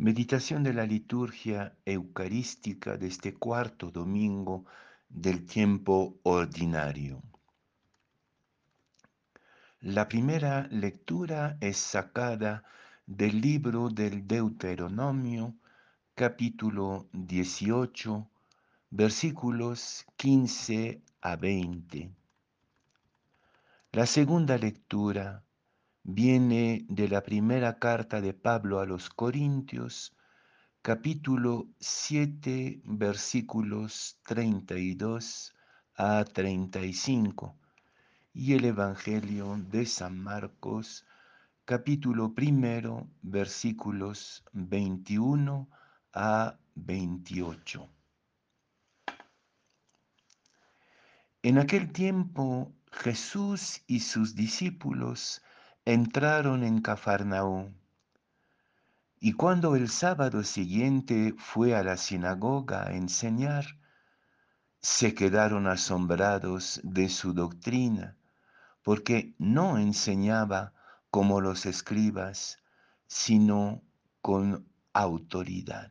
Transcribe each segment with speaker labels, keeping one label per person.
Speaker 1: Meditación de la liturgia eucarística de este cuarto domingo del tiempo ordinario. La primera lectura es sacada del libro del Deuteronomio, capítulo 18, versículos 15 a 20. La segunda lectura viene de la primera carta de Pablo a los Corintios, capítulo 7, versículos 32 a 35, y el Evangelio de San Marcos, capítulo primero, versículos 21 a 28. En aquel tiempo Jesús y sus discípulos entraron en Cafarnaúm. Y cuando el sábado siguiente fue a la sinagoga a enseñar, se quedaron asombrados de su doctrina, porque no enseñaba como los escribas, sino con autoridad.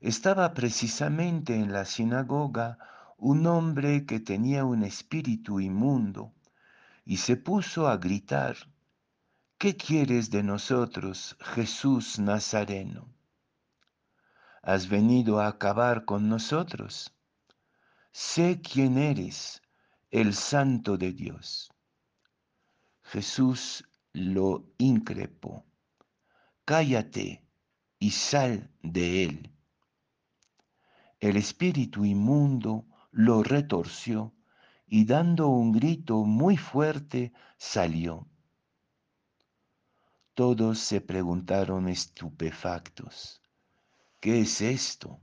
Speaker 1: Estaba precisamente en la sinagoga un hombre que tenía un espíritu inmundo y se puso a gritar, ¿qué quieres de nosotros, Jesús Nazareno? ¿Has venido a acabar con nosotros? Sé quién eres, el Santo de Dios. Jesús lo increpó, cállate y sal de él. El espíritu inmundo lo retorció y dando un grito muy fuerte salió. Todos se preguntaron estupefactos, ¿qué es esto?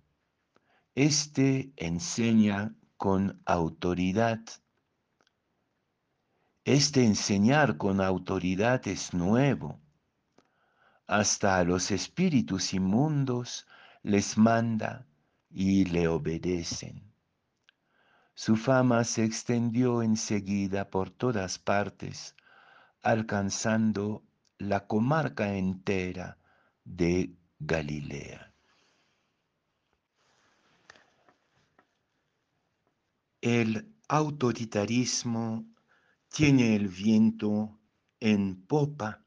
Speaker 1: Este enseña con autoridad. Este enseñar con autoridad es nuevo. Hasta a los espíritus inmundos les manda y le obedecen. Su fama se extendió enseguida por todas partes, alcanzando la comarca entera de Galilea. El autoritarismo tiene el viento en popa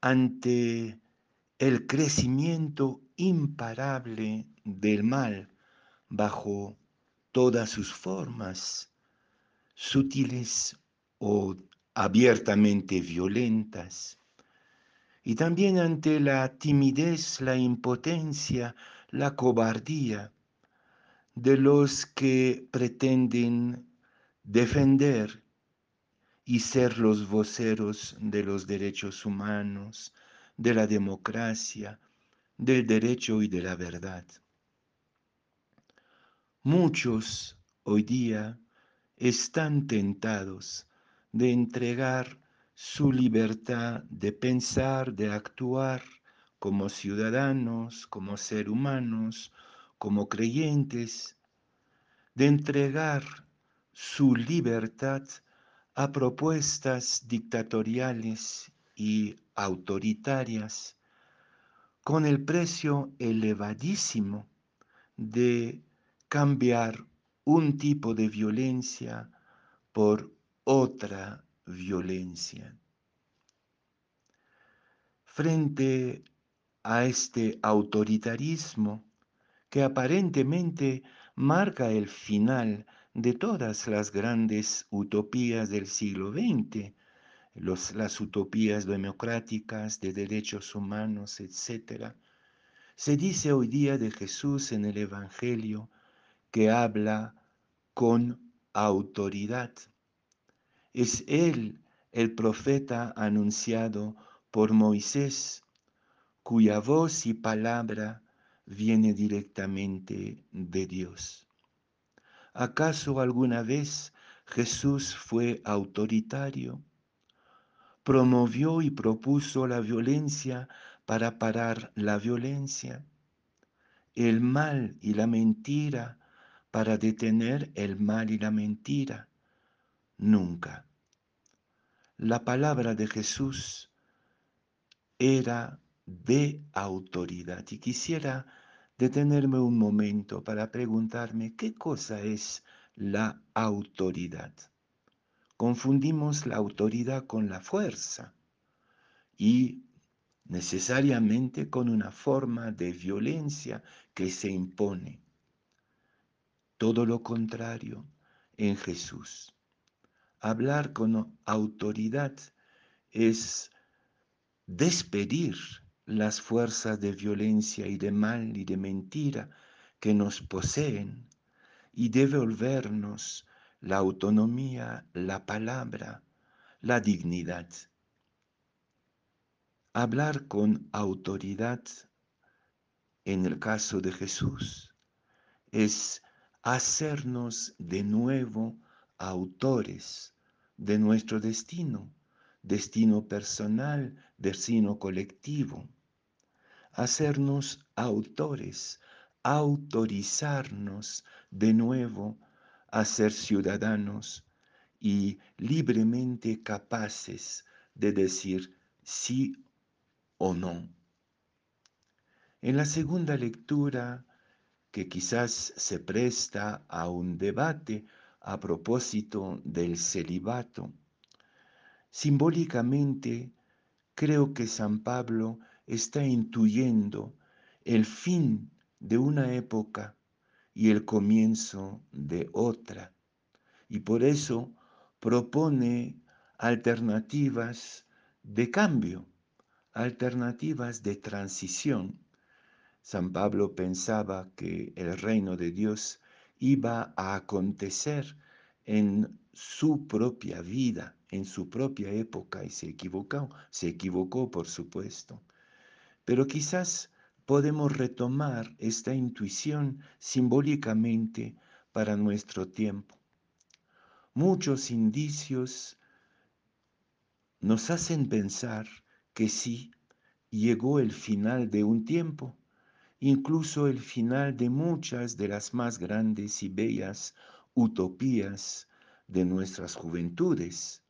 Speaker 1: ante el crecimiento imparable del mal bajo todas sus formas, sutiles o abiertamente violentas, y también ante la timidez, la impotencia, la cobardía de los que pretenden defender y ser los voceros de los derechos humanos, de la democracia, del derecho y de la verdad. Muchos hoy día están tentados de entregar su libertad de pensar, de actuar como ciudadanos, como seres humanos, como creyentes, de entregar su libertad a propuestas dictatoriales y autoritarias con el precio elevadísimo de cambiar un tipo de violencia por otra violencia. Frente a este autoritarismo que aparentemente marca el final de todas las grandes utopías del siglo XX, las utopías democráticas de derechos humanos, etc. Se dice hoy día de Jesús en el Evangelio que habla con autoridad. Es Él el profeta anunciado por Moisés, cuya voz y palabra viene directamente de Dios. ¿Acaso alguna vez Jesús fue autoritario? ¿Promovió y propuso la violencia para parar la violencia? El mal y la mentira para detener el mal y la mentira. Nunca. La palabra de Jesús era de autoridad. Y quisiera detenerme un momento para preguntarme qué cosa es la autoridad. Confundimos la autoridad con la fuerza y necesariamente con una forma de violencia que se impone. Todo lo contrario en Jesús. Hablar con autoridad es despedir las fuerzas de violencia y de mal y de mentira que nos poseen y devolvernos la autonomía, la palabra, la dignidad. Hablar con autoridad, en el caso de Jesús, es hacernos de nuevo autores de nuestro destino, destino personal, destino colectivo. Hacernos autores, autorizarnos de nuevo a ser ciudadanos y libremente capaces de decir sí o no. En la segunda lectura, que quizás se presta a un debate a propósito del celibato, simbólicamente creo que San Pablo está intuyendo el fin de una época y el comienzo de otra, y por eso propone alternativas de cambio alternativas de transición. San Pablo pensaba que el reino de Dios iba a acontecer en su propia vida, en su propia época, y se equivocó, se equivocó por supuesto. Pero quizás podemos retomar esta intuición simbólicamente para nuestro tiempo. Muchos indicios nos hacen pensar que sí llegó el final de un tiempo, incluso el final de muchas de las más grandes y bellas utopías de nuestras juventudes,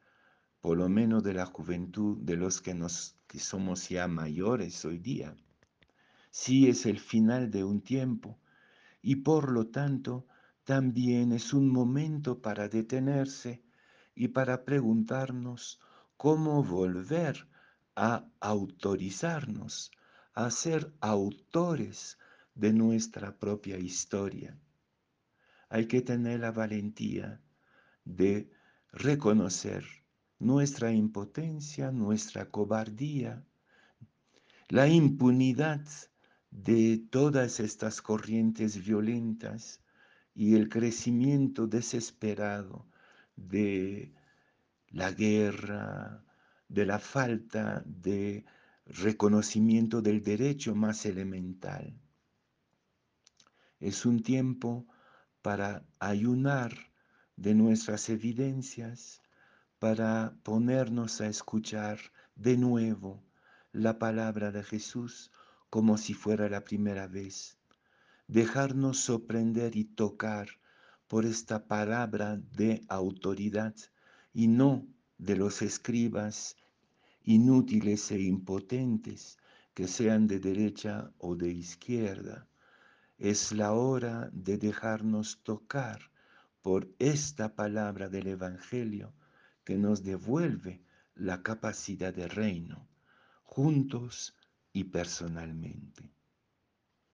Speaker 1: por lo menos de la juventud de los que, nos, que somos ya mayores hoy día. Sí es el final de un tiempo y por lo tanto también es un momento para detenerse y para preguntarnos cómo volver a autorizarnos a ser autores de nuestra propia historia. Hay que tener la valentía de reconocer nuestra impotencia, nuestra cobardía, la impunidad de todas estas corrientes violentas y el crecimiento desesperado de la guerra, de la falta de reconocimiento del derecho más elemental. Es un tiempo para ayunar de nuestras evidencias, para ponernos a escuchar de nuevo la palabra de Jesús como si fuera la primera vez, dejarnos sorprender y tocar por esta palabra de autoridad y no de los escribas inútiles e impotentes, que sean de derecha o de izquierda. Es la hora de dejarnos tocar por esta palabra del Evangelio que nos devuelve la capacidad de reino, juntos y personalmente.